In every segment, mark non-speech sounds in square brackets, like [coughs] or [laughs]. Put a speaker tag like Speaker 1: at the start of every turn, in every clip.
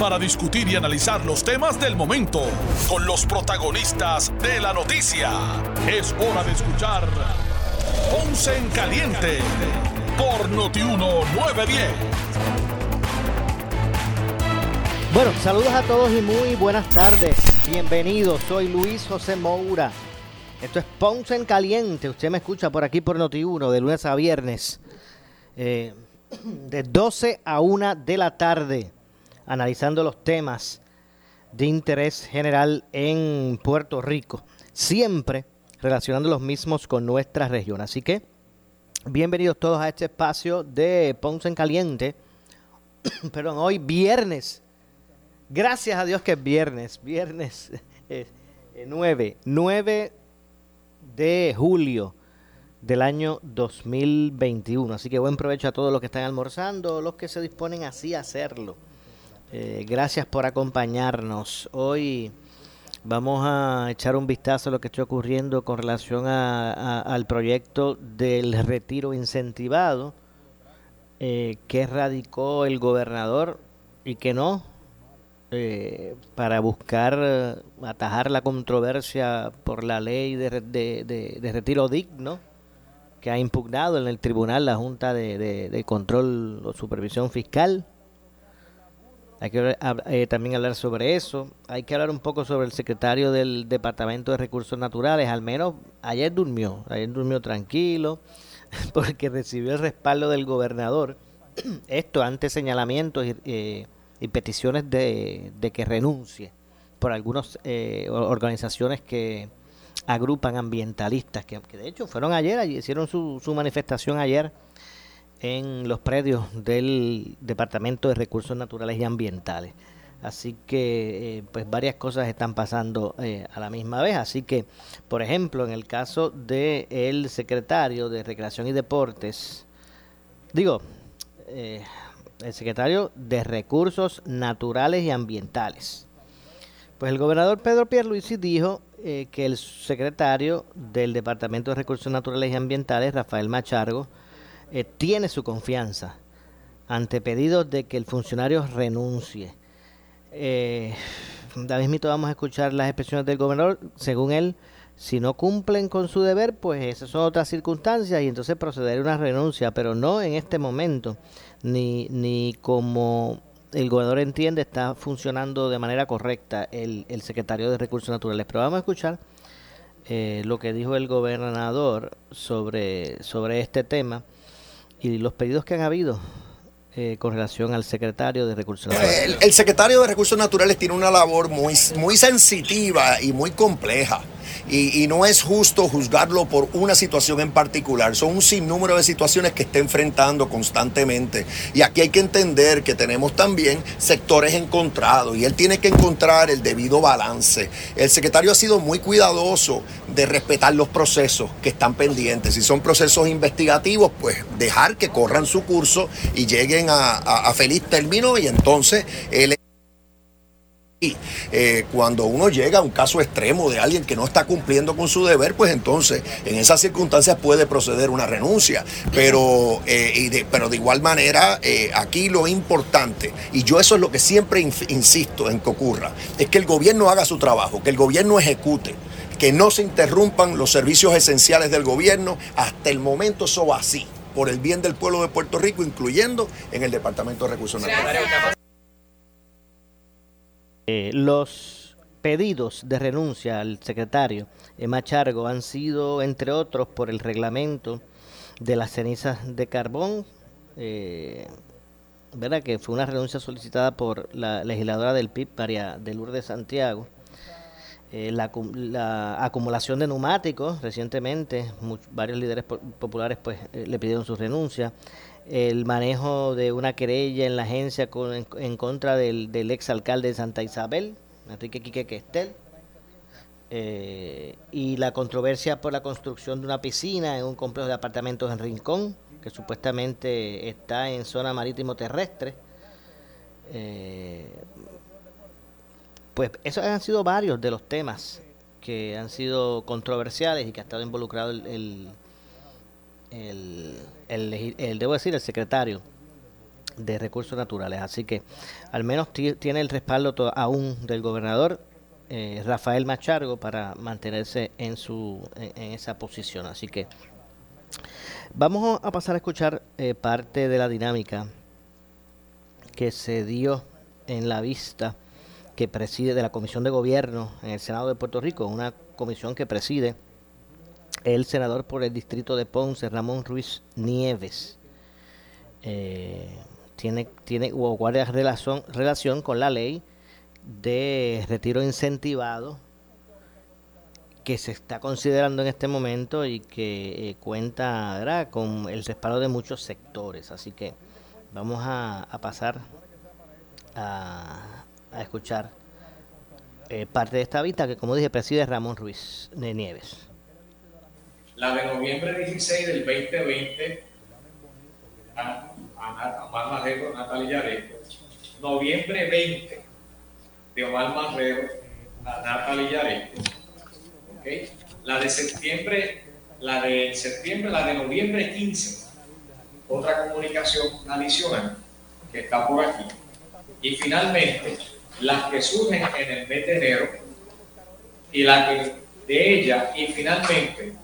Speaker 1: para discutir y analizar los temas del momento con los protagonistas de la noticia. Es hora de escuchar Ponce en Caliente por Notiuno 910.
Speaker 2: Bueno, saludos a todos y muy buenas tardes. Bienvenidos, soy Luis José Moura. Esto es Ponce en Caliente. Usted me escucha por aquí por Noti1 de lunes a viernes. Eh, [clears throat] de 12 a 1 de la tarde, analizando los temas de interés general en Puerto Rico, siempre relacionando los mismos con nuestra región. Así que, bienvenidos todos a este espacio de Ponce en Caliente. [coughs] Perdón, hoy viernes. Gracias a Dios que es viernes, viernes [laughs] 9, 9 de julio del año 2021. Así que buen provecho a todos los que están almorzando, los que se disponen así a hacerlo. Eh, gracias por acompañarnos. Hoy vamos a echar un vistazo a lo que está ocurriendo con relación al proyecto del retiro incentivado eh, que radicó el gobernador y que no, eh, para buscar atajar la controversia por la ley de retiro digno que ha impugnado en el tribunal la Junta de, Control o Supervisión Fiscal. Hay que eh, también hablar sobre eso. Hay que hablar un poco sobre el secretario del Departamento de Recursos Naturales. Al menos ayer durmió, ayer durmió tranquilo, [laughs] porque recibió el respaldo del gobernador. [clears throat] Esto ante señalamientos y, eh, peticiones de, que renuncie por algunas eh, organizaciones que, agrupan ambientalistas, que, de hecho fueron ayer, hicieron su, su manifestación ayer en los predios del Departamento de Recursos Naturales y Ambientales. Así que eh, pues varias cosas están pasando eh, a la misma vez. Así que, por ejemplo, en el caso del el secretario de Recreación y Deportes, digo, eh, el secretario de Recursos Naturales y Ambientales. Pues el gobernador Pedro Pierluisi dijo que el secretario del Departamento de Recursos Naturales y Ambientales, Rafael Machargo, eh, tiene su confianza ante pedidos de que el funcionario renuncie. Eh, David Mito vamos a escuchar las expresiones del gobernador. Según él, si no cumplen con su deber, pues esas son otras circunstancias y entonces procederá a una renuncia, pero no en este momento, ni, ni como el gobernador entiende está funcionando de manera correcta el, el secretario de Recursos Naturales. Pero vamos a escuchar eh, lo que dijo el gobernador sobre, sobre este tema y los pedidos que han habido eh, con relación al secretario de Recursos Naturales.
Speaker 3: El, secretario de Recursos Naturales tiene una labor muy, muy sensitiva y muy compleja. Y, no es justo juzgarlo por una situación en particular. Son un sinnúmero de situaciones que está enfrentando constantemente. Y aquí hay que entender que tenemos también sectores encontrados y él tiene que encontrar el debido balance. El secretario ha sido muy cuidadoso de respetar los procesos que están pendientes. Si son procesos investigativos, pues dejar que corran su curso y lleguen a, feliz término y entonces él... Eh, cuando uno llega a un caso extremo de alguien que no está cumpliendo con su deber, pues entonces en esas circunstancias puede proceder una renuncia. Pero, eh, de, pero de igual manera, eh, aquí lo importante, y yo eso es lo que siempre insisto en que ocurra, es que el gobierno haga su trabajo, que el gobierno ejecute que no se interrumpan los servicios esenciales del gobierno. Hasta el momento eso va así, por el bien del pueblo de Puerto Rico, incluyendo en el Departamento de Recursos Naturales.
Speaker 2: Eh, los pedidos de renuncia al secretario Emma Chargo han sido, entre otros, por el reglamento de las cenizas de carbón, eh, ¿verdad? que fue una renuncia solicitada por la legisladora del PIB, María de Lourdes Santiago. Eh, la, acumulación de neumáticos, recientemente varios líderes populares pues le pidieron su renuncia. El manejo de una querella en la agencia en, contra del, del ex alcalde de Santa Isabel, Enrique Quique Questel, eh, y la controversia por la construcción de una piscina en un complejo de apartamentos en Rincón, que supuestamente está en zona marítimo terrestre. Eh, pues esos han sido varios de los temas que han sido controversiales y que ha estado involucrado el, el, debo decir, el secretario de Recursos Naturales. Así que al menos tiene el respaldo aún del gobernador eh, Rafael Machargo para mantenerse en, su, en, esa posición. Así que vamos a pasar a escuchar eh, parte de la dinámica que se dio en la vista que preside de la Comisión de Gobierno en el Senado de Puerto Rico, una comisión que preside el senador por el distrito de Ponce, Ramón Ruiz Nieves. Eh, tiene, tiene o guarda relación, relación con la ley de retiro incentivado que se está considerando en este momento y que eh, cuenta con el respaldo de muchos sectores. Así que vamos a, pasar a, escuchar eh, parte de esta vista que, como dije, preside Ramón Ruiz Nieves.
Speaker 4: La de noviembre 16 del 2020, a, a, a Natalia Noviembre 20 de Omar Marrero a Natalia Yareto. ¿Okay? La de septiembre, la de septiembre, la de noviembre 15, otra comunicación adicional que está por aquí. Y finalmente, las que surgen en el mes de enero y la que de ella, y finalmente,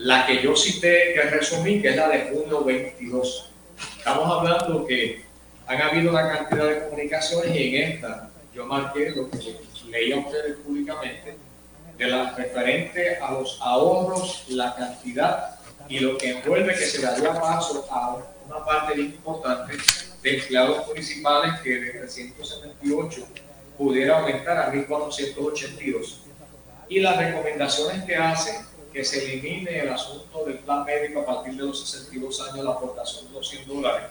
Speaker 4: la que yo cité, que resumí, que es la de junio 22. Estamos hablando que han habido una cantidad de comunicaciones y en esta yo marqué lo que leía ustedes públicamente de la referente a los ahorros, la cantidad y lo que envuelve que se daría paso a una parte importante de empleados municipales que de 378 pudiera aumentar a 1482. Y las recomendaciones que hace que se elimine el asunto del plan médico a partir de los 62 años, la aportación de 200 dólares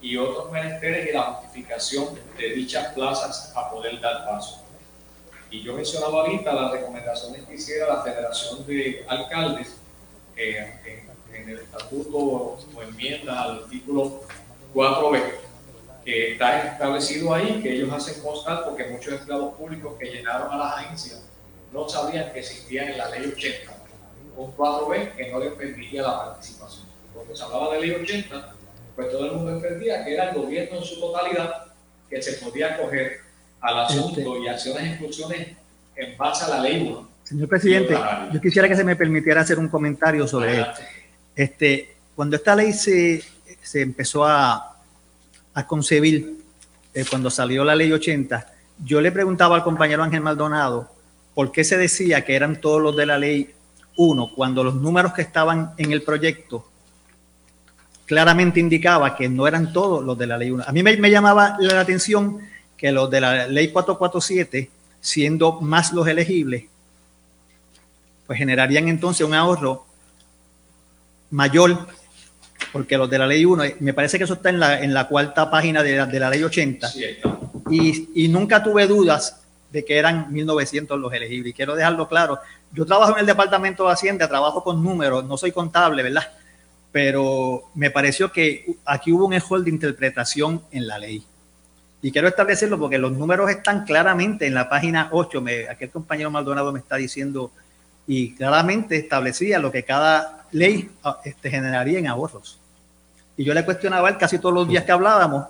Speaker 4: y otros menesteres y la justificación de dichas plazas a poder dar paso. Y yo mencionaba ahorita las recomendaciones que hiciera la Federación de Alcaldes eh, en, el estatuto o enmienda al artículo 4B, que está establecido ahí, que ellos hacen constar porque muchos empleados públicos que llenaron a las agencias no sabían que existía en la ley 80 un 4B que no les permitía la participación. Porque se hablaba de ley 80, pues todo el mundo entendía que era el gobierno en su totalidad que se podía acoger al asunto este. y hacer unas instrucciones en base a la ley 1.
Speaker 5: Señor presidente, yo quisiera que se me permitiera hacer un comentario sobre esto. Este, cuando esta ley se, se empezó a, a concebir, eh, cuando salió la ley 80, yo le preguntaba al compañero Ángel Maldonado por qué se decía que eran todos los de la ley 1, cuando los números que estaban en el proyecto claramente indicaba que no eran todos los de la ley 1. A mí me, llamaba la atención que los de la ley 447, siendo más los elegibles, pues generarían entonces un ahorro mayor, porque los de la ley 1, me parece que eso está en la, en la cuarta página de la, ley 80, y, y nunca tuve dudas de que eran 1900 los elegibles. Y quiero dejarlo claro, yo trabajo en el Departamento de Hacienda, trabajo con números, no soy contable, ¿verdad? pero me pareció que aquí hubo un error de interpretación en la ley. Y quiero establecerlo porque los números están claramente en la página 8. Me, aquel compañero Maldonado me está diciendo y claramente establecía lo que cada ley ah, este, generaría en ahorros. Y yo le cuestionaba casi todos los días que hablábamos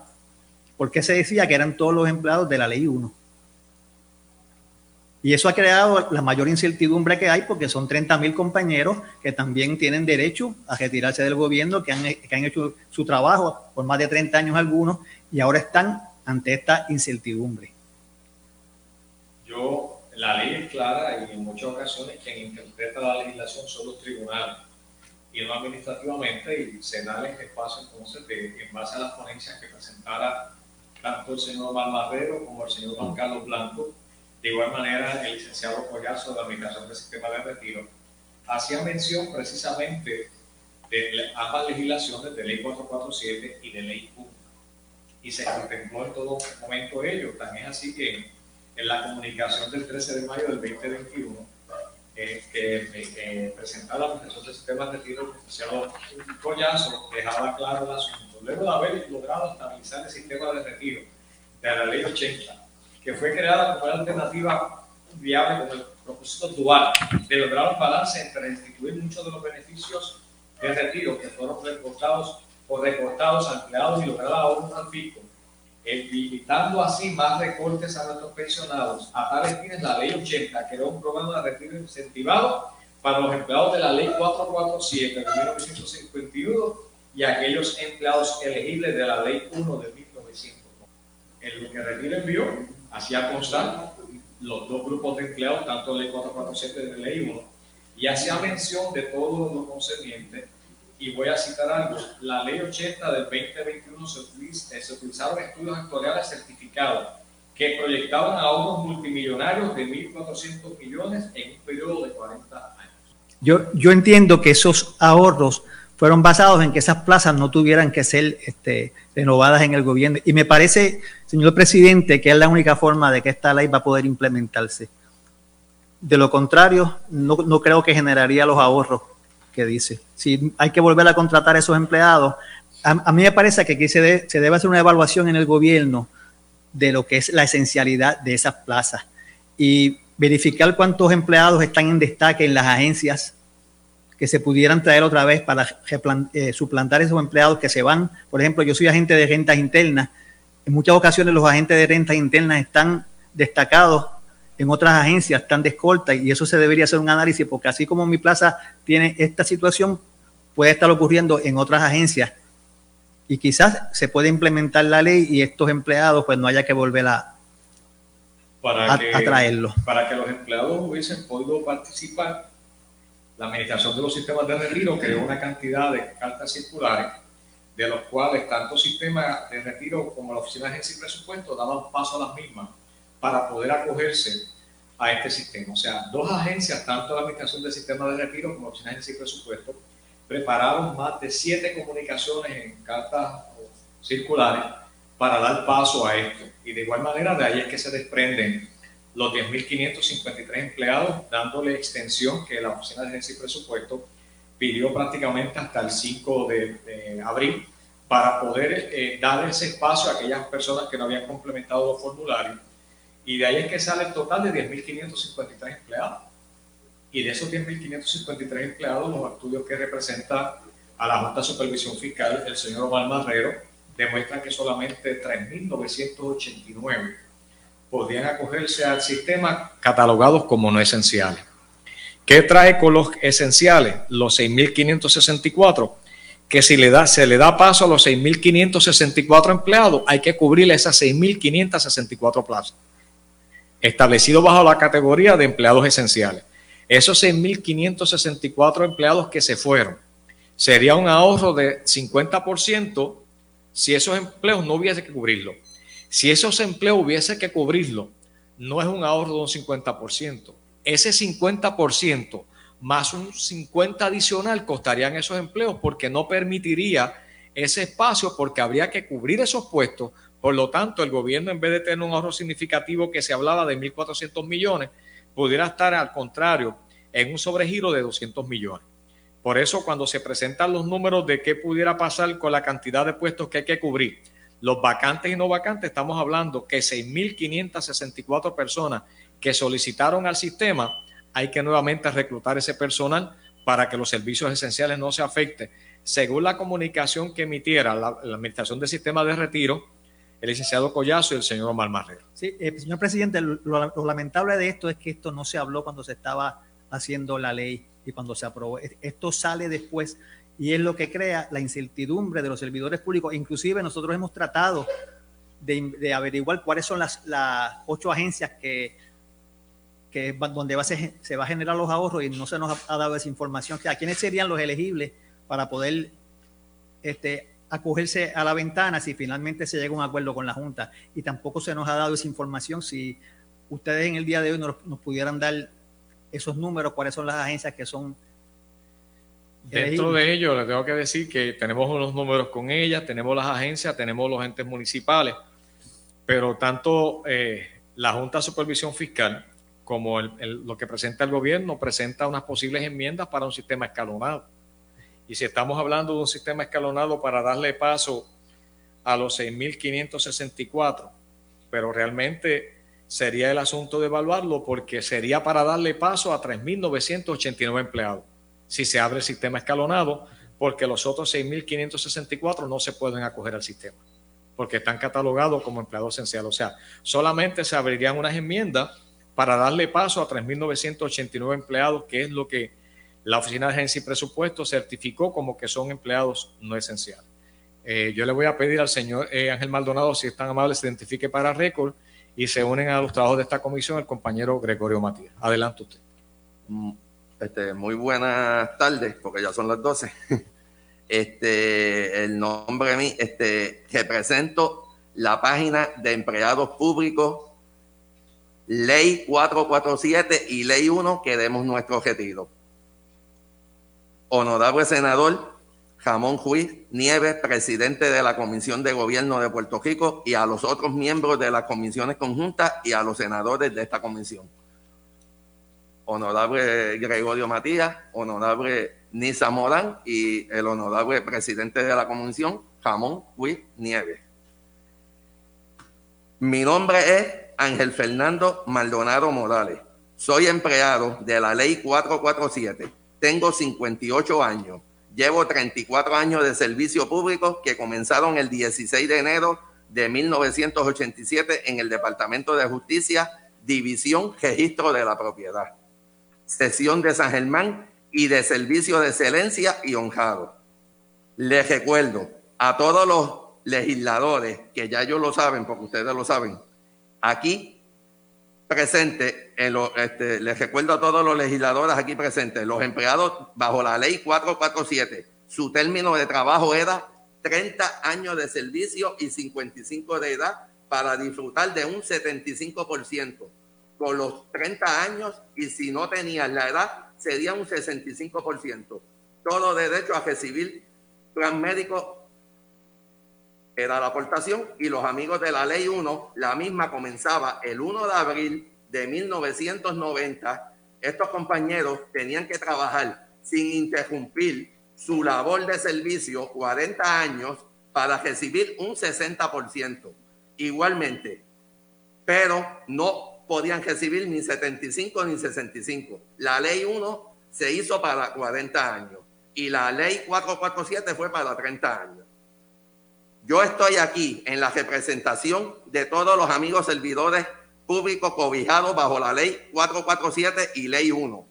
Speaker 5: por qué se decía que eran todos los empleados de la ley 1. Y eso ha creado la mayor incertidumbre que hay porque son 30 mil compañeros que también tienen derecho a retirarse del gobierno, que han, hecho su trabajo por más de 30 años algunos y ahora están ante esta incertidumbre.
Speaker 4: Yo, la ley es clara y en muchas ocasiones quien interpreta la legislación son los tribunales y no administrativamente y se da el espacio entonces en base a las ponencias que presentara tanto el señor Marrero como el señor Juan Carlos Blanco de igual manera, el licenciado Collazo de la Administración del Sistema de Retiro hacía mención precisamente de ambas legislaciones de ley 447 y de ley 1. Y se contempló en todo momento ello. También así que en la comunicación del 13 de mayo del 2021, eh, que eh, presentaba la Administración del Sistema de Retiro, el licenciado Collazo dejaba claro el asunto. Luego de haber logrado estabilizar el sistema de retiro de la ley 80, que fue creada como una alternativa viable con el propósito dual de lograr un balance entre restituir muchos de los beneficios de retiro que fueron recortados o recortados a empleados y lograr ahorros al fisco, evitando así más recortes a nuestros pensionados. A tales fines, la ley 80 creó un programa de retiro incentivado para los empleados de la ley 447 de 1951 y aquellos empleados elegibles de la ley 1 de 1900. En lo que retiro envió, hacía constar los dos grupos de empleados, tanto ley 447 de ley 1, y hacía mención de todo lo concerniente y voy a citar algo, la ley 80 del 2021 se, se utilizaron estudios actuariales certificados que proyectaban ahorros multimillonarios de 1.400 millones en un periodo de 40 años.
Speaker 5: Yo, yo entiendo que esos ahorros fueron basados en que esas plazas no tuvieran que ser este, renovadas en el gobierno. Y me parece, señor presidente, que es la única forma de que esta ley va a poder implementarse. De lo contrario, no, no creo que generaría los ahorros que dice. Si hay que volver a contratar a esos empleados, a, mí me parece que aquí se, se debe hacer una evaluación en el gobierno de lo que es la esencialidad de esas plazas y verificar cuántos empleados están en destaque en las agencias que se pudieran traer otra vez para eh, suplantar esos empleados que se van. Por ejemplo, yo soy agente de rentas internas. En muchas ocasiones los agentes de rentas internas están destacados en otras agencias están de escolta y eso se debería hacer un análisis porque así como mi plaza tiene esta situación, puede estar ocurriendo en otras agencias y quizás se puede implementar la ley y estos empleados pues no haya que volver a,
Speaker 4: para traerlos. Para que los empleados hubiesen podido participar, la Administración de los Sistemas de Retiro creó una cantidad de cartas circulares de los cuales tanto sistema de retiro como la Oficina de Agencia y Presupuesto daban paso a las mismas para poder acogerse a este sistema. O sea, dos agencias, tanto la Administración del Sistema de Retiro como la Oficina de Presupuesto, prepararon más de siete comunicaciones en cartas circulares para dar paso a esto. Y de igual manera, de ahí es que se desprenden los 10.553 empleados, dándole extensión que la Oficina de Agencia y Presupuesto pidió prácticamente hasta el 5 de, abril para poder eh, dar ese espacio a aquellas personas que no habían complementado los formularios y de ahí es que sale el total de 10.553 empleados. Y de esos 10.553 empleados, los estudios que representa a la Junta de Supervisión Fiscal, el señor Omar Marrero, demuestran que solamente 3.989 podían acogerse al sistema catalogados como no esenciales. ¿Qué trae con los esenciales? Los 6.564, que si le da, se le da paso a los 6.564 empleados, hay que cubrir esas 6.564 plazas establecido bajo la categoría de empleados esenciales. Esos 6.564 empleados que se fueron, sería un ahorro de 50% si esos empleos no hubiese que cubrirlo. Si esos empleos hubiese que cubrirlo, no es un ahorro de un 50%. Ese 50% más un 50 adicional costarían esos empleos porque no permitiría ese espacio porque habría que cubrir esos puestos por lo tanto, el gobierno, en vez de tener un ahorro significativo que se hablaba de 1.400 millones, pudiera estar al contrario en un sobregiro de 200 millones. Por eso, cuando se presentan los números de qué pudiera pasar con la cantidad de puestos que hay que cubrir, los vacantes y no vacantes, estamos hablando que 6.564 personas que solicitaron al sistema, hay que nuevamente reclutar ese personal para que los servicios esenciales no se afecten. Según la comunicación que emitiera la, Administración del Sistema de Retiro, el licenciado Collazo y el señor Omar Marrero.
Speaker 5: Sí, eh, señor presidente, lo, lamentable de esto es que esto no se habló cuando se estaba haciendo la ley y cuando se aprobó. Esto sale después y es lo que crea la incertidumbre de los servidores públicos. Inclusive nosotros hemos tratado de, averiguar cuáles son las, ocho agencias que, que donde se, se va a generar los ahorros y no se nos ha, dado esa información. ¿A quiénes serían los elegibles para poder este, acogerse a la ventana si finalmente se llega a un acuerdo con la Junta. Y tampoco se nos ha dado esa información. Si ustedes en el día de hoy nos, pudieran dar esos números, cuáles son las agencias que son
Speaker 4: Dentro de ello, le tengo que decir que tenemos unos números con ellas, tenemos las agencias, tenemos los entes municipales, pero tanto eh, la Junta de Supervisión Fiscal como lo que presenta el gobierno presenta unas posibles enmiendas para un sistema escalonado. Y si estamos hablando de un sistema escalonado para darle paso a los 6.564, pero realmente sería el asunto de evaluarlo porque sería para darle paso a 3.989 empleados si se abre el sistema escalonado, porque los otros 6.564 no se pueden acoger al sistema, porque están catalogados como empleados esenciales. O sea, solamente se abrirían unas enmiendas para darle paso a 3.989 empleados, que es lo que la Oficina de Agencia y Presupuesto certificó como que son empleados no esenciales. Eh, yo le voy a pedir al señor eh, Ángel Maldonado, si es tan amable, se identifique para récord y se unen a los trabajos de esta comisión el compañero Gregorio Matías. Adelante usted.
Speaker 6: Mm, este, muy buenas tardes, porque ya son las 12. [laughs] Este, el nombre de mí, este, represento la página de empleados públicos, ley 447 y ley 1, que demos nuestro retiro. Honorable senador Jamón Juiz Nieves, presidente de la Comisión de Gobierno de Puerto Rico, y a los otros miembros de las comisiones conjuntas y a los senadores de esta comisión honorable Gregorio Matías, honorable Nisa Morán y el honorable presidente de la comisión, Jamón Luis Nieves. Mi nombre es Ángel Fernando Maldonado Morales. Soy empleado de la ley 447. Tengo 58 años. Llevo 34 años de servicio público que comenzaron el 16 de enero de 1987 en el Departamento de Justicia, División Registro de la Propiedad sesión de San Germán y de servicio de excelencia y honrado. Les recuerdo a todos los legisladores, que ya ellos lo saben, porque ustedes lo saben, aquí presente, en lo, este, les recuerdo a todos los legisladores aquí presentes, los empleados bajo la ley 447, su término de trabajo era 30 años de servicio y 55 de edad para disfrutar de un 75% con los 30 años y si no tenías la edad sería un 65%. Todo derecho a recibir plan médico era la aportación y los amigos de la ley 1, la misma comenzaba el 1 de abril de 1990. Estos compañeros tenían que trabajar sin interrumpir su labor de servicio 40 años para recibir un 60%. Igualmente, pero no podían recibir ni 75 ni 65. La ley 1 se hizo para 40 años y la ley 447 fue para 30 años. Yo estoy aquí en la representación de todos los amigos servidores públicos cobijados bajo la ley 447 y ley 1,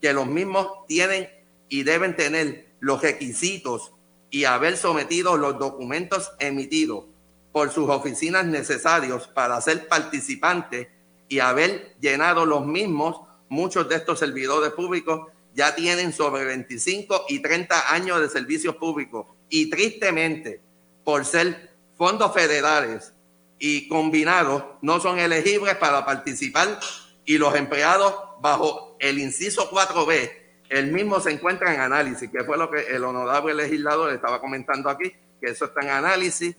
Speaker 6: que los mismos tienen y deben tener los requisitos y haber sometido los documentos emitidos por sus oficinas necesarios para ser participantes y haber llenado los mismos, muchos de estos servidores públicos ya tienen sobre 25 y 30 años de servicios públicos. Y tristemente por ser fondos federales y combinados no son elegibles para participar y los empleados bajo el inciso 4B, el mismo se encuentra en análisis, que fue lo que el honorable legislador estaba comentando aquí, que eso está en análisis.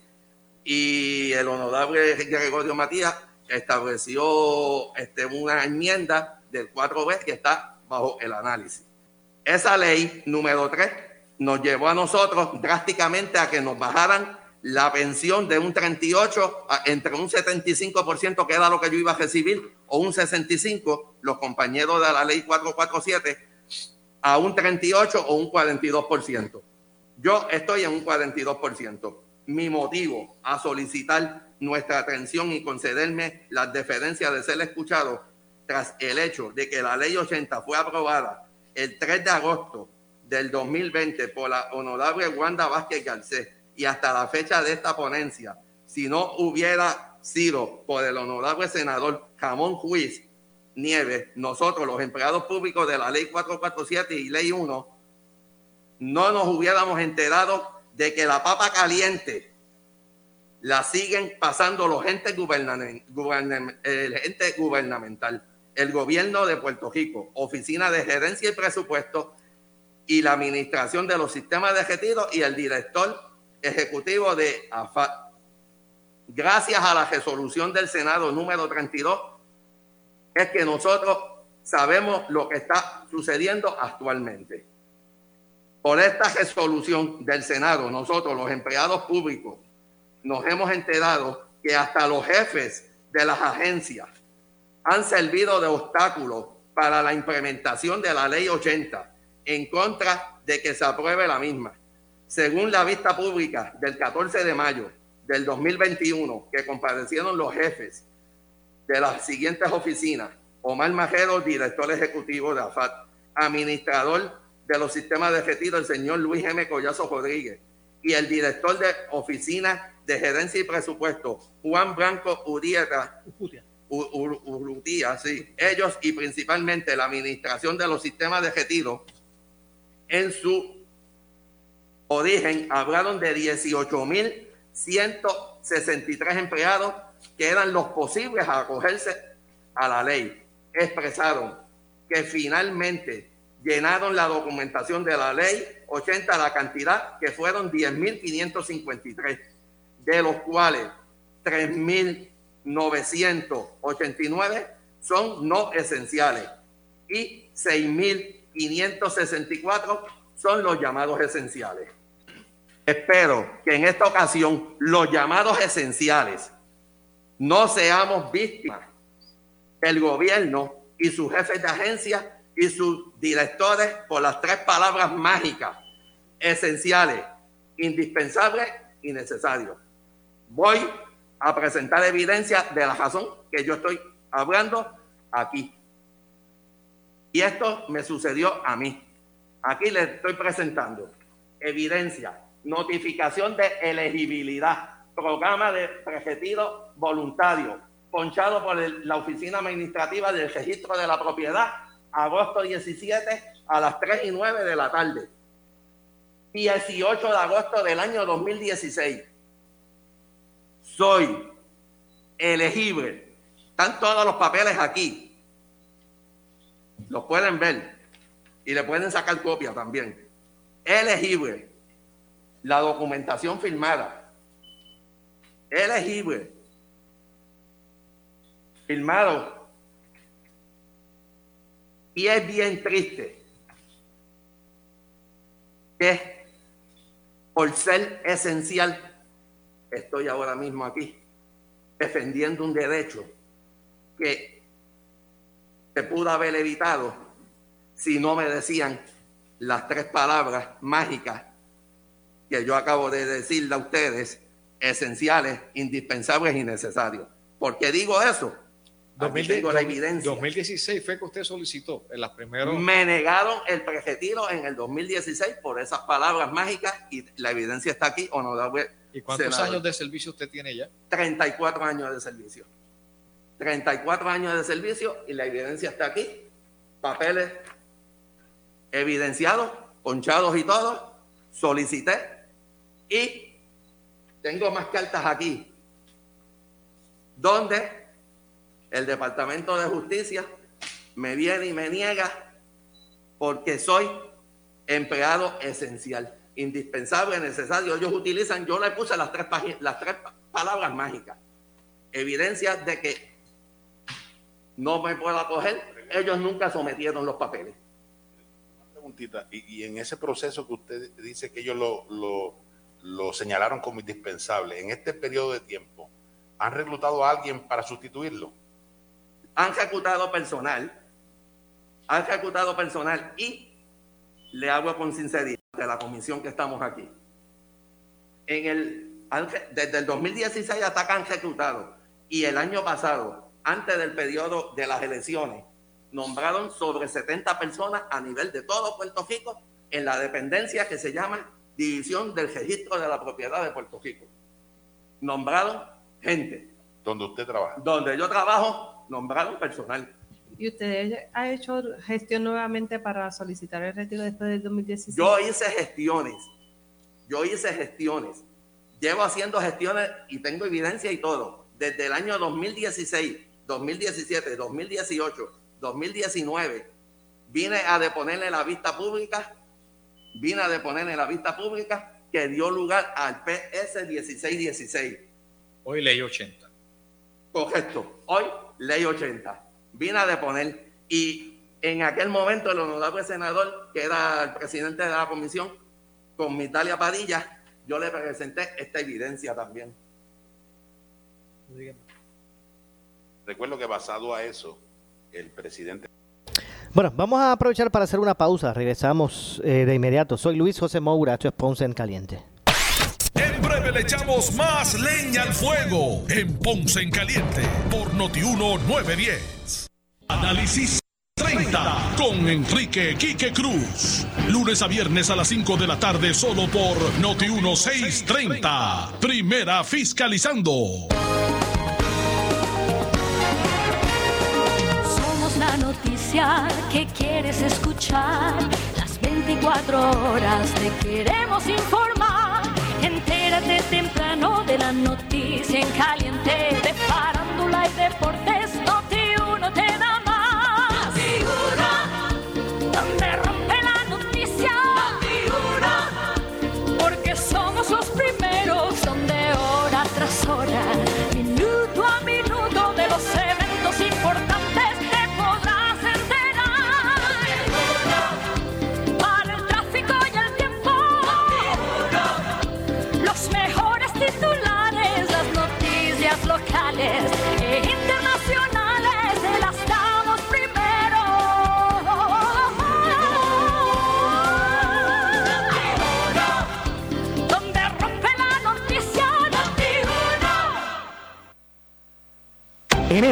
Speaker 6: Y el honorable Gregorio Matías estableció este, una enmienda del 4B que está bajo el análisis. Esa ley número 3 nos llevó a nosotros drásticamente a que nos bajaran la pensión de un 38 entre un 75% que era lo que yo iba a recibir o un 65 los compañeros de la ley 447 a un 38 o un 42%. Yo estoy en un 42%. Mi motivo a solicitar nuestra atención y concederme la deferencia de ser escuchado tras el hecho de que la ley 80 fue aprobada el 3 de agosto del 2020 por la honorable Wanda Vázquez Garcés. Y hasta la fecha de esta ponencia, si no hubiera sido por el honorable senador Jamón Juiz Nieves, nosotros los empleados públicos de la ley 447 y ley 1, no nos hubiéramos enterado de que la papa caliente la siguen pasando los entes el ente gubernamental, el gobierno de Puerto Rico, Oficina de Gerencia y Presupuesto, y la administración de los sistemas de retiro y el director ejecutivo de AFAT. Gracias a la resolución del Senado número 32, es que nosotros sabemos lo que está sucediendo actualmente. Por esta resolución del Senado, nosotros los empleados públicos nos hemos enterado que hasta los jefes de las agencias han servido de obstáculo para la implementación de la ley 80 en contra de que se apruebe la misma. Según la vista pública del 14 de mayo del 2021, que comparecieron los jefes de las siguientes oficinas, Omar Majero, director ejecutivo de AFAT, administrador de los sistemas de retiro, el señor Luis M. Collazo Rodríguez, y el director de oficina de gerencia y presupuesto, Juan Blanco Urieta, Urrutia, sí, ellos y principalmente la administración de los sistemas de retiro, en su origen hablaron de 18.163 empleados que eran los posibles a acogerse a la ley. Expresaron que finalmente llenaron la documentación de la ley 80, la cantidad que fueron 10.553, de los cuales 3.989 son no esenciales y 6.564 son los llamados esenciales. Espero que en esta ocasión los llamados esenciales no seamos víctimas del gobierno y sus jefes de agencia y sus directores por las tres palabras mágicas, esenciales, indispensables y necesarios. Voy a presentar evidencia de la razón que yo estoy hablando aquí. Y esto me sucedió a mí. Aquí les estoy presentando evidencia, notificación de elegibilidad, programa de retiro voluntario, ponchado por la Oficina Administrativa del Registro de la Propiedad, agosto 17 a las 3 y 9 de la tarde. 18 de agosto del año 2016 soy elegible. Están todos los papeles aquí. Los pueden ver y le pueden sacar copia también. Elegible. La documentación firmada. Elegible. Firmado. Y es bien triste que por ser esencial estoy ahora mismo aquí defendiendo un derecho que se pudo haber evitado si no me decían las tres palabras mágicas que yo acabo de decirle a ustedes, esenciales, indispensables y necesarios. ¿Por qué digo eso?
Speaker 7: 2000, la evidencia. 2016 fue que usted solicitó en las primeras.
Speaker 6: Me negaron el prejetiro en el 2016 por esas palabras mágicas y la evidencia está aquí, honorable
Speaker 7: ¿Y cuántos años de servicio usted tiene ya?
Speaker 6: 34 años de servicio. 34 años de servicio y la evidencia está aquí. Papeles evidenciados, ponchados y todo. Solicité y tengo más cartas aquí donde el Departamento de Justicia me viene y me niega porque soy empleado esencial indispensable, necesario. Ellos utilizan, yo le puse las tres, las tres palabras mágicas. Evidencia de que no me puedo acoger. Ellos nunca sometieron los papeles.
Speaker 8: Una preguntita, y, en ese proceso que usted dice que ellos lo, señalaron como indispensable, en este periodo de tiempo, ¿han reclutado a alguien para sustituirlo?
Speaker 6: Han reclutado personal, han reclutado personal y le hago con sinceridad de la comisión que estamos aquí. En el, desde el 2016 hasta que han reclutado y el año pasado, antes del periodo de las elecciones, nombraron sobre 70 personas a nivel de todo Puerto Rico en la dependencia que se llama División del Registro de la Propiedad de Puerto Rico. Nombraron gente.
Speaker 8: Donde usted trabaja.
Speaker 6: Donde yo trabajo, nombraron personal.
Speaker 9: ¿Y usted ha hecho gestión nuevamente para solicitar el retiro después del 2016?
Speaker 6: Yo hice gestiones. Yo hice gestiones. Llevo haciendo gestiones y tengo evidencia y todo. Desde el año 2016, 2017, 2018, 2019, vine a deponerle la vista pública vine a deponer en la vista pública que dio lugar al PS 1616.
Speaker 7: Hoy ley 80.
Speaker 6: Correcto. Hoy ley 80. Vine a deponer y en aquel momento el honorable senador, que era el presidente de la comisión, con mi Italia Padilla, yo le presenté esta evidencia también.
Speaker 8: Recuerdo que basado a eso, el presidente...
Speaker 2: Bueno, vamos a aprovechar para hacer una pausa. Regresamos eh, de inmediato. Soy Luis José Moura, esto es Ponce en Caliente.
Speaker 1: Breve le echamos más leña al fuego en Ponce en Caliente por Notiuno 910. Análisis 30 con Enrique Quique Cruz. Lunes a viernes a las 5 de la tarde solo por Noti 1630. Primera fiscalizando.
Speaker 10: Somos la noticia que quieres escuchar. Las 24 horas te queremos informar. Entérate temprano de la noticia en caliente de farándula y deportes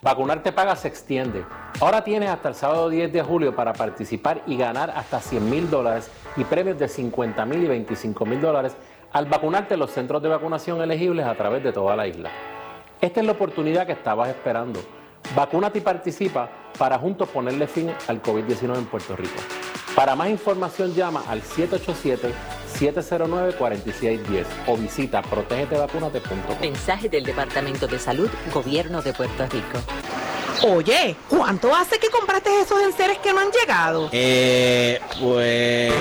Speaker 11: Vacunarte paga se extiende. Ahora tienes hasta el sábado 10 de julio para participar y ganar hasta 100 mil dólares y premios de 50 mil y 25 mil dólares al vacunarte en los centros de vacunación elegibles a través de toda la isla. Esta es la oportunidad que estabas esperando. Vacúnate y participa para juntos ponerle fin al COVID-19 en Puerto Rico. Para más información llama al 787-709-4610 o visita protegetevacunate.com.
Speaker 12: Mensaje del Departamento de Salud, Gobierno de Puerto Rico.
Speaker 13: Oye, ¿cuánto hace que compraste esos enseres que no han llegado?
Speaker 14: Eh, pues...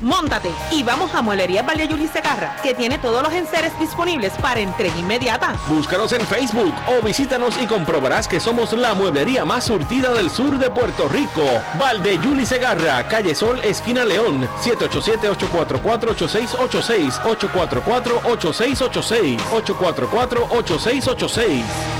Speaker 13: Móntate y vamos a Muelería Valle Yuli Segarra, que tiene todos los enseres disponibles para entrega inmediata.
Speaker 14: Búscanos en Facebook o visítanos y comprobarás que somos la mueblería más surtida del sur de Puerto Rico. Valde Yuli Segarra, Calle Sol, esquina León, 787-844-8686, 844-8686, 844-8686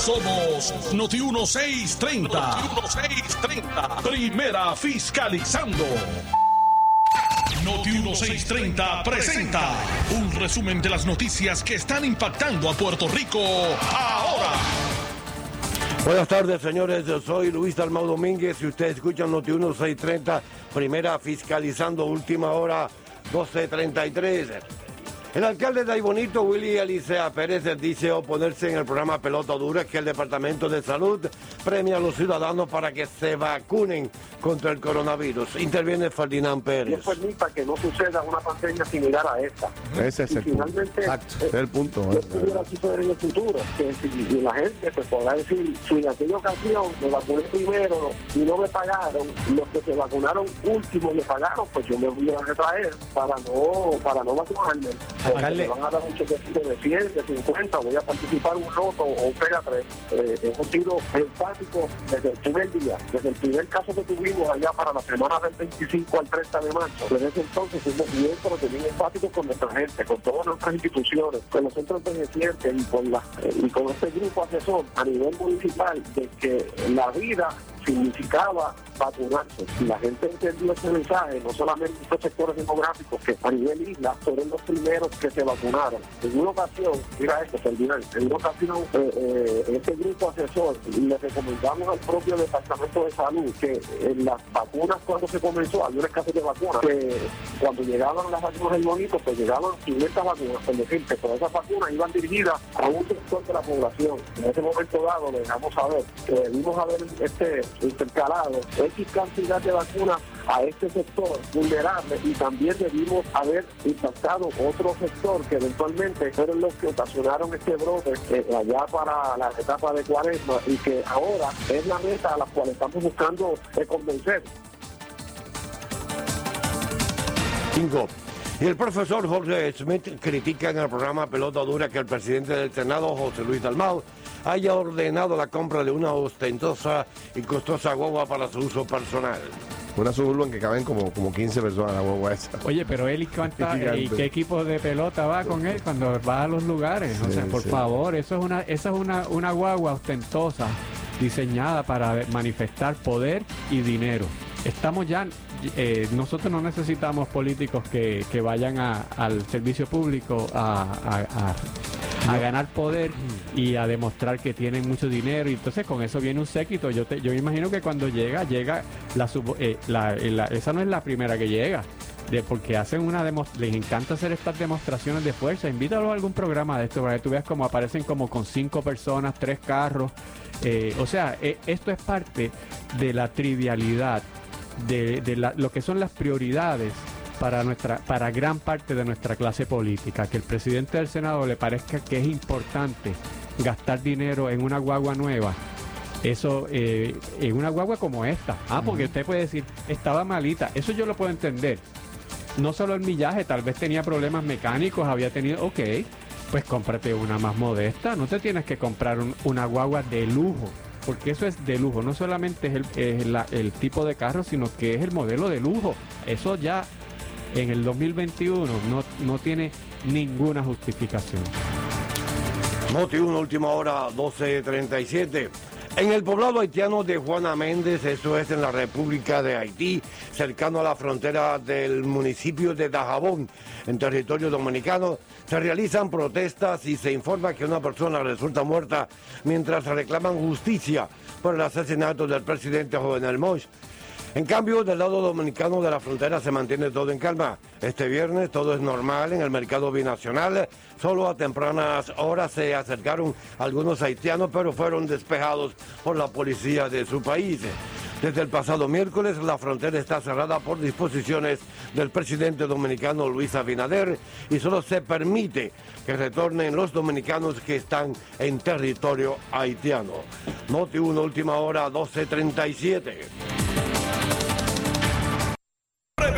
Speaker 1: Somos Noti 1630. Noti 1630. Primera fiscalizando. Noti 1630 presenta un resumen de las noticias que están impactando a Puerto Rico ahora.
Speaker 15: Buenas tardes, señores. Yo soy Luis Dalmau Domínguez y ustedes escuchan Noti 1630, primera fiscalizando, última hora 1233. El alcalde de Aybonito, Willy Alicea Pérez, dice oponerse en el programa Pelota Dura que el Departamento de Salud premia a los ciudadanos para que se vacunen contra el coronavirus. Interviene Ferdinand Pérez.
Speaker 16: No permita que no suceda una pandemia similar a esta.
Speaker 17: Ese es
Speaker 16: Y
Speaker 17: el punto.
Speaker 16: finalmente,
Speaker 17: Exacto,
Speaker 16: eh,
Speaker 17: es el punto.
Speaker 16: Yo pudiera suceder en el futuro, que si la gente pues podrá decir, si en aquella ocasión me vacuné primero y no me pagaron, los que se vacunaron último me pagaron, pues yo me voy a retraer para no, para no vacunarme.
Speaker 17: Alcalde.
Speaker 16: van a dar un chequecito de 100, de 50, voy a participar un loto o un pega 3. Eh, hemos sido enfáticos desde el primer día, desde el primer caso que tuvimos allá para la semana del 25 al 30 de marzo. Desde ese entonces fuimos bien, pero también enfáticos con nuestra gente, con todas nuestras instituciones, con los centros envejecientes y eh, y con este grupo asesor a nivel municipal de que la vida significaba vacunarse. La gente entendió ese mensaje, no solamente estos sectores demográficos que a nivel isla fueron los primeros que se vacunaron. En una ocasión, mira esto, Ferdinand, en una ocasión eh, eh, este grupo asesor le recomendamos al propio Departamento de Salud que en las vacunas cuando se comenzó, había una escasez de vacunas, que cuando llegaban las vacunas del bonito, pues llegaban 500 vacunas, es decir, que todas esas vacunas iban dirigidas a un sector de la población. En ese momento dado le dejamos saber que debimos haber este intercalado X cantidad de vacunas a este sector vulnerable y también debimos haber impactado otro sector que eventualmente fueron los que ocasionaron este brote eh, allá para la etapa de cuaresma y que ahora es la meta a la cual estamos buscando eh, convencer.
Speaker 15: Bingo. Y el profesor Jorge Smith critica en el programa Pelota Dura que el presidente del Senado, José Luis Dalmau, haya ordenado la compra de una ostentosa y costosa guagua para su uso personal.
Speaker 17: Una suburban que caben como, como 15 personas la guagua esa.
Speaker 18: Oye, pero él y, cuánta- [laughs] y qué equipo de pelota va con él cuando va a los lugares. o sea, por
Speaker 17: sí.
Speaker 18: favor, eso es una, esa es una, una guagua ostentosa diseñada para manifestar poder y dinero. Estamos ya, eh, nosotros no necesitamos políticos que, que vayan a- al servicio público a, a- a- a ganar poder y a demostrar que tienen mucho dinero y entonces con eso viene un séquito. Yo te, yo imagino que cuando llega, llega eh, la- eh, la- esa no es la primera que llega. De, porque hacen una les encanta hacer estas demostraciones de fuerza. Invítalo a algún programa de esto para que tú veas cómo aparecen como con cinco personas, tres carros. Eh, o sea, eh, esto es parte de la trivialidad, de, de la- lo que son las prioridades para nuestra, para gran parte de nuestra clase política. Que el presidente del Senado le parezca que es importante gastar dinero en una guagua nueva. Eso, eh, en una guagua como esta. Ah, porque usted puede decir, estaba malita. Eso yo lo puedo entender. No solo el millaje, tal vez tenía problemas mecánicos, había tenido, ok, pues cómprate una más modesta. No te tienes que comprar un- una guagua de lujo, porque eso es de lujo. No solamente es, el, es la- el tipo de carro, sino que es el modelo de lujo. Eso ya en el 2021 no, no tiene ninguna justificación.
Speaker 15: Noti 1, última hora, 12.37. En el poblado haitiano de Juana Méndez, eso es en la República de Haití, cercano a la frontera del municipio de Dajabón, en territorio dominicano, se realizan protestas y se informa que una persona resulta muerta mientras reclaman justicia por el asesinato del presidente Jovenel Moïse. En cambio, del lado dominicano de la frontera se mantiene todo en calma. Este viernes todo es normal en el mercado binacional. Solo a tempranas horas se acercaron algunos haitianos, pero fueron despejados por la policía de su país. Desde el pasado miércoles la frontera está cerrada por disposiciones del presidente dominicano Luis Abinader y solo se permite que retornen los dominicanos que están en territorio haitiano. Noti 1, última hora, 1237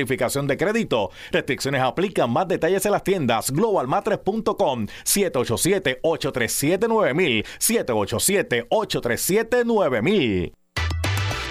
Speaker 19: verificación de crédito. Restricciones aplican. Más detalles en las tiendas globalmatres.com 787-837-9000 787-837-9000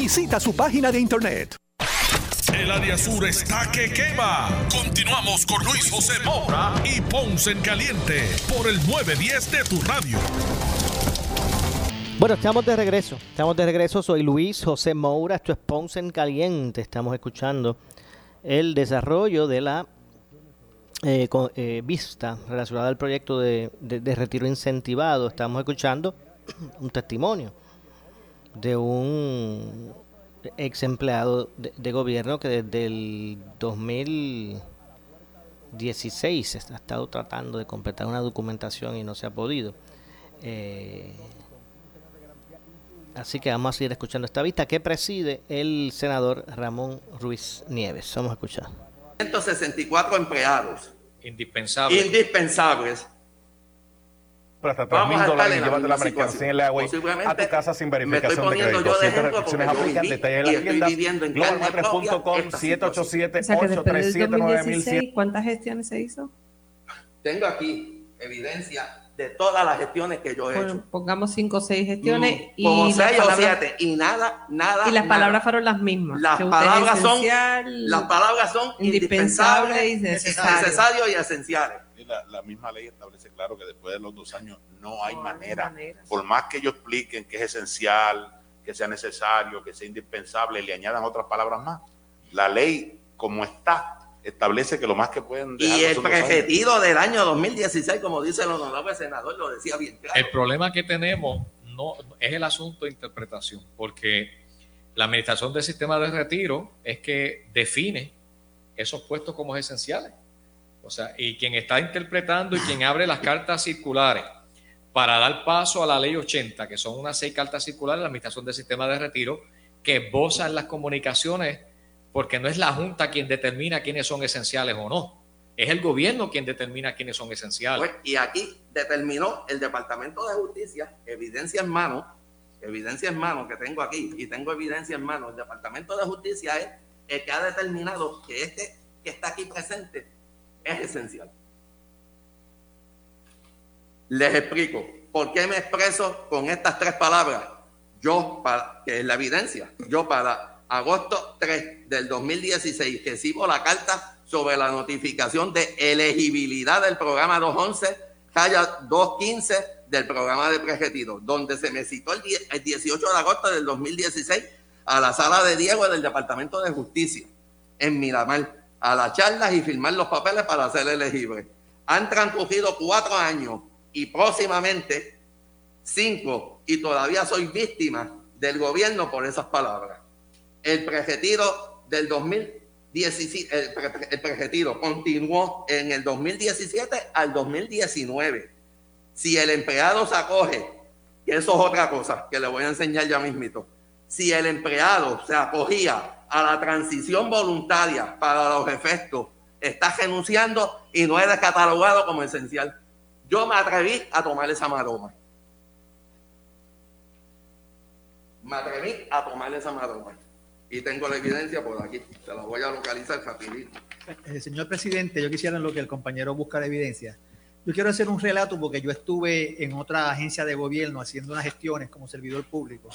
Speaker 20: Visita su página de internet.
Speaker 1: El área sur está que quema. Continuamos con Luis José Moura y Ponce en Caliente por el 910 de tu radio.
Speaker 2: Bueno, estamos de regreso. Estamos de regreso. Soy Luis José Moura. Esto es Ponce en Caliente. Estamos escuchando el desarrollo de la eh, eh, vista relacionada al proyecto de retiro incentivado. Estamos escuchando un testimonio de un ex empleado de, gobierno que desde el 2016 ha estado tratando de completar una documentación y no se ha podido. Eh, así que vamos a seguir escuchando esta vista que preside el senador Ramón Ruiz Nieves. Vamos a escuchar.
Speaker 6: 164 empleados
Speaker 4: indispensables,
Speaker 6: indispensables
Speaker 7: hasta 3 mil dólares y llévate la mercancía en la agua a tu casa sin verificación de crédito. Siete restricciones aplican, detalle en las tiendas, globalmatres.com, 787-837-9007.
Speaker 9: ¿Cuántas gestiones se hizo?
Speaker 6: Tengo aquí evidencia de todas las gestiones que yo he hecho.
Speaker 9: Pongamos 5 o 6 gestiones.
Speaker 6: Mm, y como 6 o 7 y nada, nada.
Speaker 9: Y las palabras fueron las mismas.
Speaker 6: Las palabras son, las palabras son indispensables,
Speaker 9: y
Speaker 6: necesarios y esenciales
Speaker 8: la, misma ley establece claro que después de los dos años no hay manera, por más que ellos expliquen que es esencial, que sea necesario, que sea indispensable, le añadan otras palabras más. La ley, como está, establece que lo más que pueden
Speaker 6: y el preferido del año 2016 como dice el honorable senador lo decía bien claro.
Speaker 4: El problema que tenemos no es el asunto de interpretación porque la administración del sistema de retiro es que define esos puestos como esenciales o sea, y quien está interpretando y quien abre las cartas circulares para dar paso a la ley 80, que son unas seis cartas circulares de la Administración del Sistema de Retiro, que en las comunicaciones, porque no es la Junta quien determina quiénes son esenciales o no. Es el gobierno quien determina quiénes son esenciales.
Speaker 6: Pues, y aquí determinó el Departamento de Justicia, evidencia en mano, evidencia en mano que tengo aquí, y tengo evidencia en mano, el Departamento de Justicia es el que ha determinado que este que está aquí presente es esencial. Les explico por qué me expreso con estas tres palabras. Yo, para, que es la evidencia, yo para agosto 3 del 2016 recibo la carta sobre la notificación de elegibilidad del programa 211, Calla 215 del programa de prejetiro, donde se me citó el, 18 de agosto del 2016 a la sala de Diego del Departamento de Justicia en Miramar a las charlas y firmar los papeles para ser elegible. Han transcurrido cuatro años y próximamente cinco y todavía soy víctima del gobierno por esas palabras. El prejetiro del 2017, el, prejetiro continuó en el 2017 al 2019. Si el empleado se acoge, que eso es otra cosa que le voy a enseñar ya mismito, si el empleado se acogía a la transición voluntaria para los efectos está renunciando y no es catalogado como esencial. Yo me atreví a tomar esa maroma. Me atreví a tomar esa maroma. Y tengo la evidencia por aquí. Se la voy a localizar rapidito.
Speaker 5: Eh, señor presidente, yo quisiera en lo que el compañero busca la evidencia. Yo quiero hacer un relato porque yo estuve en otra agencia de gobierno haciendo unas gestiones como servidor público.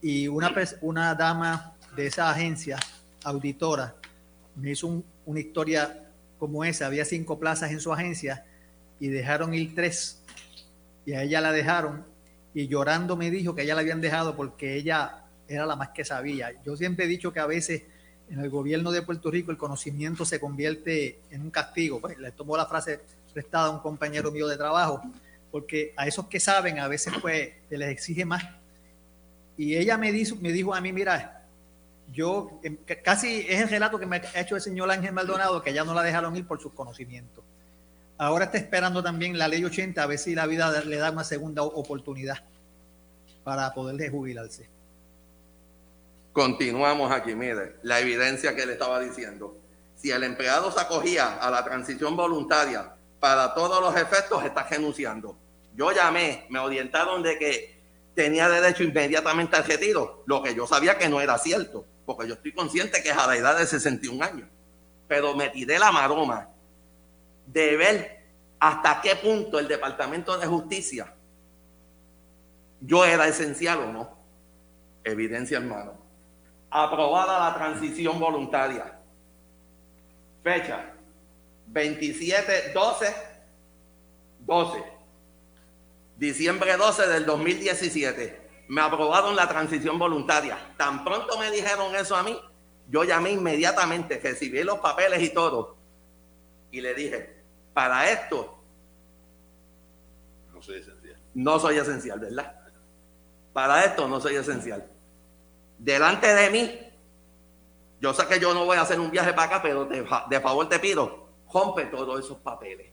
Speaker 5: Y una, una dama de esa agencia auditora me hizo una historia como esa. Había cinco plazas en su agencia y dejaron ir tres. Y a ella la dejaron y llorando me dijo que ella la habían dejado porque ella era la más que sabía. Yo siempre he dicho que a veces en el gobierno de Puerto Rico el conocimiento se convierte en un castigo. Pues, le tomó la frase prestada a un compañero mío de trabajo, porque a esos que saben a veces pues se les exige más. Y ella me dijo, me dijo a mí, mira, yo casi es el relato que me ha hecho el señor Ángel Maldonado, que ya no la dejaron ir por sus conocimientos. Ahora está esperando también la ley 80 a ver si la vida le da una segunda oportunidad para poder jubilarse.
Speaker 6: Continuamos aquí, mire, la evidencia que le estaba diciendo. Si el empleado se acogía a la transición voluntaria para todos los efectos, está renunciando. Yo llamé, me orientaron de que tenía derecho inmediatamente al retiro, lo que yo sabía que no era cierto porque yo estoy consciente que es a la edad de 61 años, pero me tiré la maroma de ver hasta qué punto el Departamento de Justicia yo era esencial o no. Evidencia, hermano. Aprobada la transición voluntaria. Fecha 27, 12, 12. Diciembre 12 del 2017 me aprobaron la transición voluntaria. Tan pronto me dijeron eso a mí, yo llamé inmediatamente, recibí los papeles y todo. Y le dije, para esto...
Speaker 8: No soy esencial.
Speaker 6: No soy esencial, ¿verdad? Para esto no soy esencial. Delante de mí, yo sé que yo no voy a hacer un viaje para acá, pero de favor te pido, rompe todos esos papeles.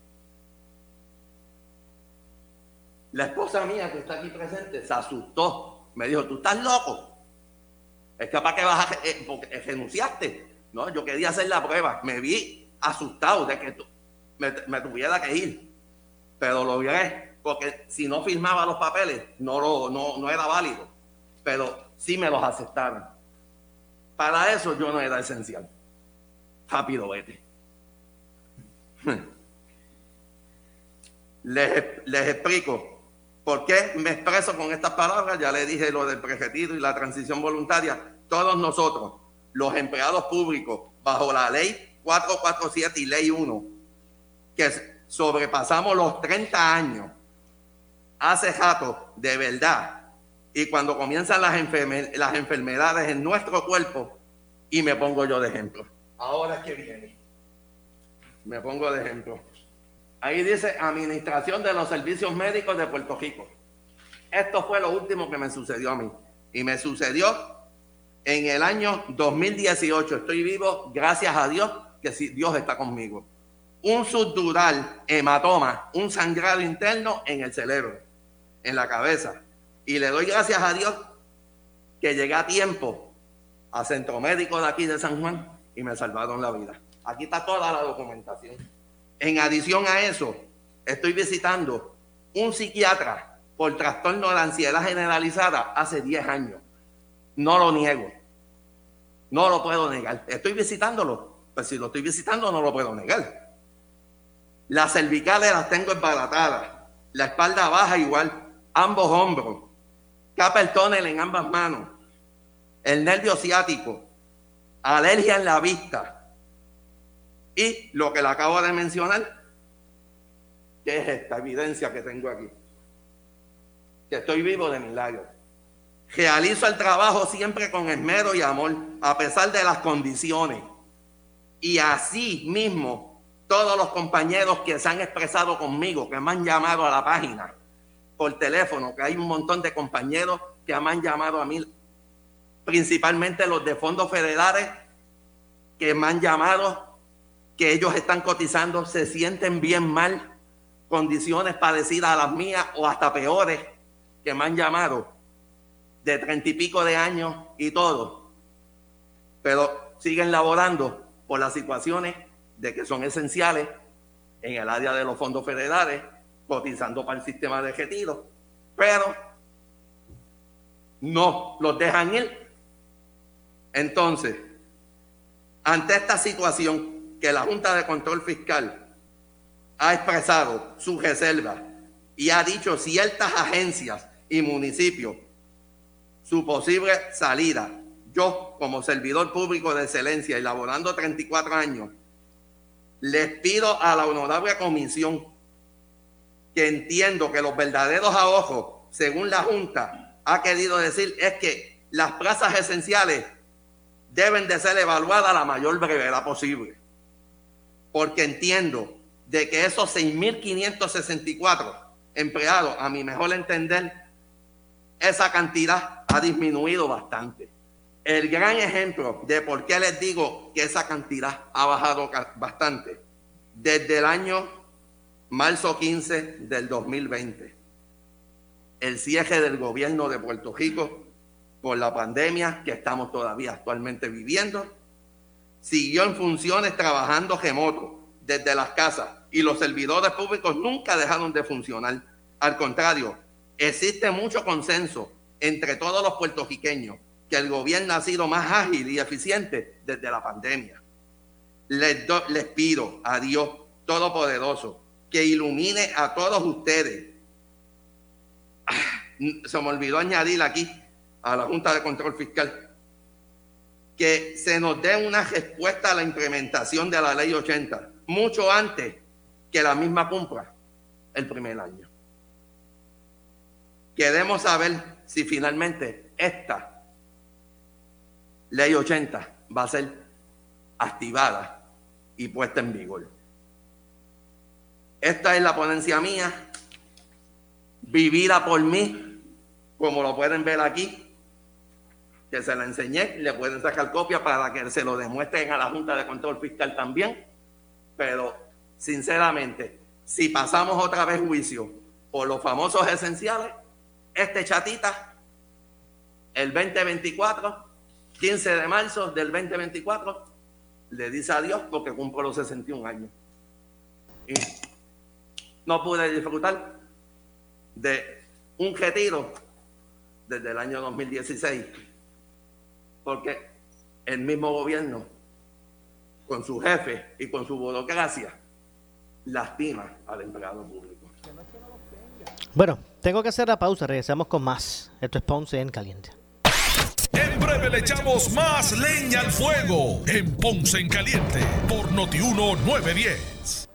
Speaker 6: La esposa mía que está aquí presente se asustó. Me dijo, ¿tú estás loco? Es capaz que vas a... Eh, porque renunciaste. No, yo quería hacer la prueba. Me vi asustado de que me, tuviera que ir. Pero lo logré. Porque si no firmaba los papeles, no, lo, no, no era válido. Pero sí me los aceptaron. Para eso yo no era esencial. Rápido, vete. [laughs] Les, les explico. ¿Por qué me expreso con estas palabras? Ya le dije lo del prejetiro y la transición voluntaria. Todos nosotros, los empleados públicos, bajo la ley 447 y ley 1, que sobrepasamos los 30 años, hace rato, de verdad, y cuando comienzan las, las enfermedades en nuestro cuerpo, y me pongo yo de ejemplo. Ahora que viene. Me pongo de ejemplo. Ahí dice Administración de los Servicios Médicos de Puerto Rico. Esto fue lo último que me sucedió a mí. Y me sucedió en el año 2018. Estoy vivo, gracias a Dios, que Dios está conmigo. Un subdural hematoma, un sangrado interno en el cerebro, en la cabeza. Y le doy gracias a Dios que llegué a tiempo al centro médico de aquí de San Juan y me salvaron la vida. Aquí está toda la documentación. En adición a eso, estoy visitando un psiquiatra por trastorno de ansiedad generalizada hace 10 años. No lo niego. No lo puedo negar. Estoy visitándolo. Pues si lo estoy visitando, no lo puedo negar. Las cervicales las tengo embaratadas. la espalda baja igual, ambos hombros, el tonel en ambas manos, el nervio ciático, alergia en la vista y lo que le acabo de mencionar, que es esta evidencia que tengo aquí, que estoy vivo de milagro. Realizo el trabajo siempre con esmero y amor, a pesar de las condiciones. Y así mismo, todos los compañeros que se han expresado conmigo, que me han llamado a la página por teléfono, que hay un montón de compañeros que me han llamado a mí, principalmente los de fondos federales, que me han llamado, que ellos están cotizando, se sienten bien mal, condiciones parecidas a las mías o hasta peores, que me han llamado de treinta y pico de años y todo, pero siguen laborando por las situaciones de que son esenciales en el área de los fondos federales, cotizando para el sistema de retiro, pero no los dejan ir. Entonces, ante esta situación que la Junta de Control Fiscal ha expresado su reserva y ha dicho ciertas agencias y municipios su posible salida. Yo, como servidor público de excelencia, elaborando 34 años, les pido a la honorable comisión que entiendo que los verdaderos ahorros, según la Junta ha querido decir, es que las plazas esenciales deben de ser evaluadas a la mayor brevedad posible. Porque entiendo de que esos 6.564 empleados, a mi mejor entender, esa cantidad ha disminuido bastante. El gran ejemplo de por qué les digo que esa cantidad ha bajado bastante, desde el año marzo 15 del 2020, el cierre del gobierno de Puerto Rico por la pandemia que estamos todavía actualmente viviendo, siguió en funciones trabajando remoto desde las casas y los servidores públicos nunca dejaron de funcionar. Al contrario, existe mucho consenso entre todos los puertorriqueños que el gobierno ha sido más ágil y eficiente desde la pandemia. Les, les pido a Dios Todopoderoso que ilumine a todos ustedes. Se me olvidó añadir aquí a la Junta de Control Fiscal que se nos dé una respuesta a la implementación de la ley 80 mucho antes que la misma cumpla el primer año. Queremos saber si finalmente esta ley 80 va a ser activada y puesta en vigor. Esta es la ponencia mía, vivida por mí, como lo pueden ver aquí, que se la enseñé, le pueden sacar copia para que se lo demuestren a la Junta de Control Fiscal también, pero sinceramente, si pasamos otra vez juicio por los famosos esenciales, este chatita, el 2024, 15 de marzo del 2024, le dice adiós porque cumplo los 61 años. Y no pude disfrutar de un retiro desde el año 2016, porque el mismo gobierno, con su jefe y con su burocracia, lastima al empleado público.
Speaker 2: Bueno, tengo que hacer la pausa, regresamos con más. Esto es Ponce en Caliente.
Speaker 1: En breve le echamos más leña al fuego en Ponce en Caliente por Notiuno 910.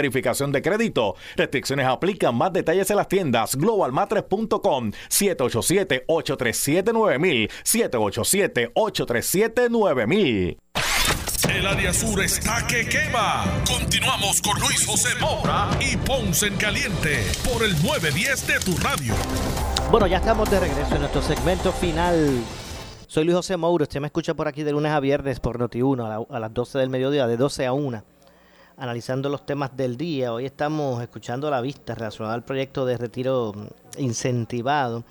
Speaker 19: verificación de crédito. Restricciones aplican. Más detalles en las tiendas globalmatres.com 787-837-9000 787-837-9000
Speaker 1: el área sur está que quema. Continuamos con Luis José Moura y Ponce en Caliente por el 910 de tu radio.
Speaker 2: Bueno, ya estamos de regreso en nuestro segmento final. Soy Luis José Moura. Usted me escucha por aquí de lunes a viernes por Noti1 a, a las 12 del mediodía, de 12 a 1 analizando los temas del día. Hoy estamos escuchando la vista relacionada al proyecto de retiro incentivado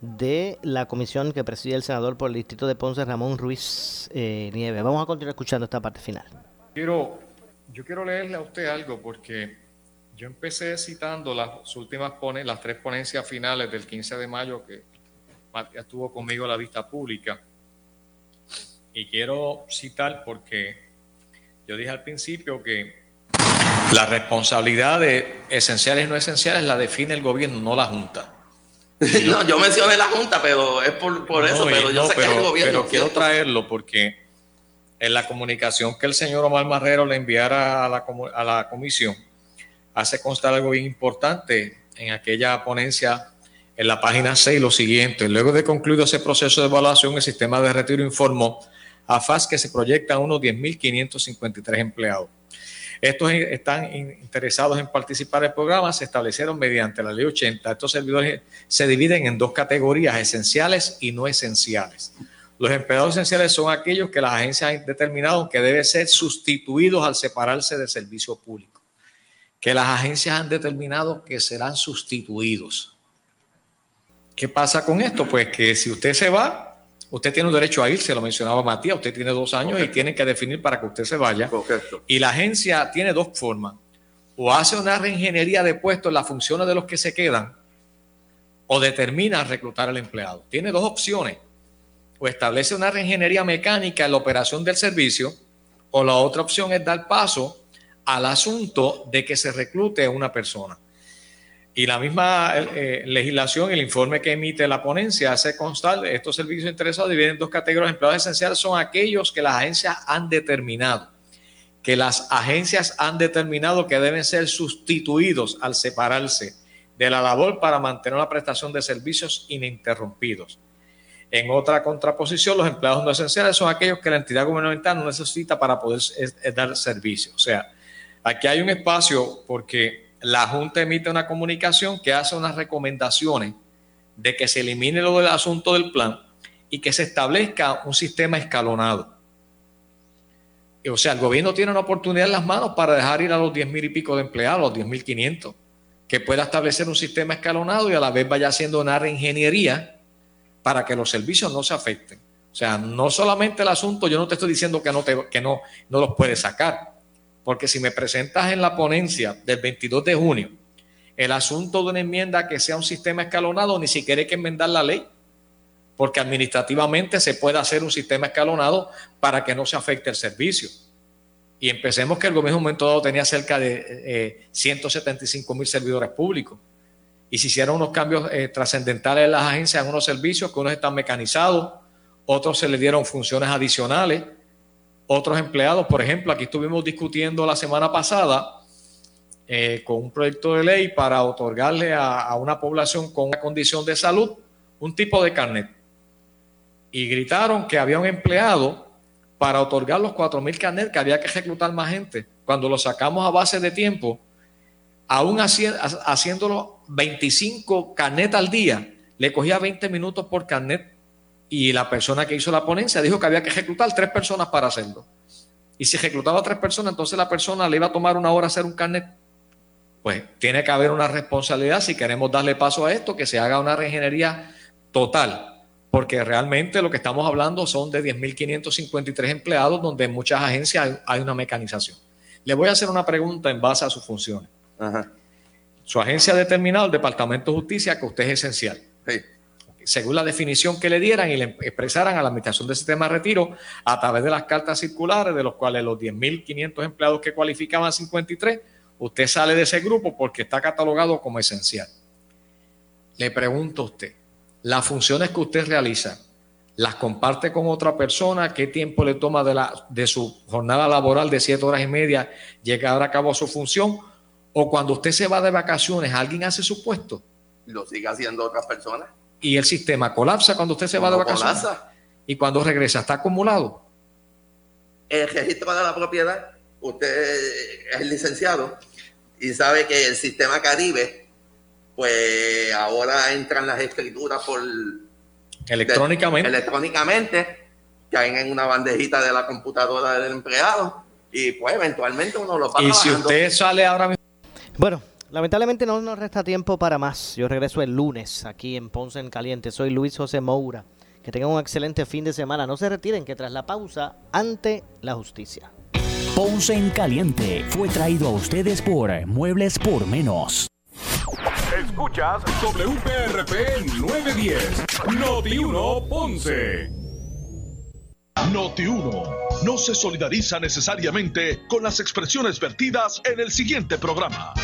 Speaker 2: de la comisión que preside el senador por el distrito de Ponce, Ramón Ruiz eh, Nieves. Vamos a continuar escuchando esta parte final.
Speaker 4: Quiero, yo quiero leerle a usted algo porque yo empecé citando las últimas las tres ponencias finales del 15 de mayo que estuvo conmigo la vista pública. Y quiero citar porque yo dije al principio que la responsabilidad de esenciales y no esenciales la define el gobierno, no la Junta. [laughs]
Speaker 6: no, yo mencioné la Junta, pero es por, eso, pero yo sé que el gobierno.
Speaker 4: Pero quiero traerlo porque en la comunicación que el señor Omar Marrero le enviara a la, a la comisión, hace constar algo bien importante en aquella ponencia en la página 6 lo siguiente. Luego de concluido ese proceso de evaluación, el sistema de retiro informó a FAS que se proyectan unos 10.553 empleados. Estos están interesados en participar del programa, se establecieron mediante la ley 80. Estos servidores se dividen en dos categorías, esenciales y no esenciales. Los empleados esenciales son aquellos que las agencias han determinado que deben ser sustituidos al separarse del servicio público. Que las agencias han determinado que serán sustituidos. ¿Qué pasa con esto? Pues que si usted se va, Usted tiene un derecho a irse, lo mencionaba Matías, usted tiene dos años y tiene que definir para que usted se vaya. Y la agencia tiene dos formas. O hace una reingeniería de puestos en las funciones de los que se quedan, o determina reclutar al empleado. Tiene dos opciones. O establece una reingeniería mecánica en la operación del servicio, o la otra opción es dar paso al asunto de que se reclute a una persona. Y la misma eh, legislación, el informe que emite la ponencia hace constar estos servicios interesados dividen en dos categorías. Empleados esenciales son aquellos que las agencias han determinado, que las agencias han determinado que deben ser sustituidos al separarse de la labor para mantener la prestación de servicios ininterrumpidos. En otra contraposición, los empleados no esenciales son aquellos que la entidad gubernamental no necesita para poder dar servicio. O sea, aquí hay un espacio porque la Junta emite una comunicación que hace unas recomendaciones de que se elimine lo del asunto del plan y que se establezca un sistema escalonado. O sea, el gobierno tiene una oportunidad en las manos para dejar ir a los 10 mil y pico de empleados, los 10 mil 500, que pueda establecer un sistema escalonado y a la vez vaya haciendo una reingeniería para que los servicios no se afecten. O sea, no solamente el asunto, yo no te estoy diciendo que no, te, que no, no los puedes sacar, porque si me presentas en la ponencia del 22 de junio el asunto de una enmienda que sea un sistema escalonado, ni siquiera hay que enmendar la ley, porque administrativamente se puede hacer un sistema escalonado para que no se afecte el servicio. Y empecemos que el gobierno en un momento dado tenía cerca de 175 eh, mil servidores públicos. Y se hicieron unos cambios eh, trascendentales en las agencias, en unos servicios que unos están mecanizados, otros se le dieron funciones adicionales otros empleados. Por ejemplo, aquí estuvimos discutiendo la semana pasada eh, con un proyecto de ley para otorgarle a, una población con una condición de salud un tipo de carnet. Y gritaron que había un empleado para otorgar los 4.000 carnet que había que reclutar más gente. Cuando lo sacamos a base de tiempo, aún haciéndolo 25 carnet al día, le cogía 20 minutos por carnet y la persona que hizo la ponencia dijo que había que reclutar tres personas para hacerlo. Y si reclutaba a tres personas, entonces la persona le iba a tomar una hora hacer un carnet. Pues tiene que haber una responsabilidad si queremos darle paso a esto, que se haga una reingeniería total. Porque realmente lo que estamos hablando son de 10.553 empleados, donde en muchas agencias hay una mecanización. Le voy a hacer una pregunta en base a sus funciones. Su agencia ha determinado, el Departamento de Justicia, que usted es esencial. Según la definición que le dieran y le expresaran a la Administración del Sistema de Retiro a través de las cartas circulares, de los cuales los 10.500 empleados que cualificaban 53, usted sale de ese grupo porque está catalogado como esencial. Le pregunto a usted, las funciones que usted realiza, las comparte con otra persona, qué tiempo le toma de, la, de su jornada laboral de siete horas y media llegar a cabo su función, o cuando usted se va de vacaciones, alguien hace su puesto.
Speaker 6: Lo sigue haciendo otras personas.
Speaker 4: Y el sistema colapsa cuando usted se va de vacaciones. Colapsa. Y cuando regresa, está acumulado.
Speaker 6: El registro de la propiedad, usted es licenciado y sabe que el sistema Caribe, pues ahora entran las escrituras por
Speaker 4: Electrónicamente.
Speaker 6: electrónicamente, caen en una bandejita de la computadora del empleado y pues eventualmente uno lo
Speaker 4: va Y si usted sale ahora mismo.
Speaker 2: Bueno, lamentablemente no nos resta tiempo para más. Yo regreso el lunes aquí en Ponce en Caliente. Soy Luis José Moura. Que tengan un excelente fin de semana. No se retiren que tras la pausa, ante la justicia.
Speaker 21: Ponce en Caliente fue traído a ustedes por Muebles por Menos.
Speaker 1: Escuchas WPRP 910, Noti 1 Ponce. Noti 1 no se solidariza necesariamente con las expresiones vertidas en el siguiente programa.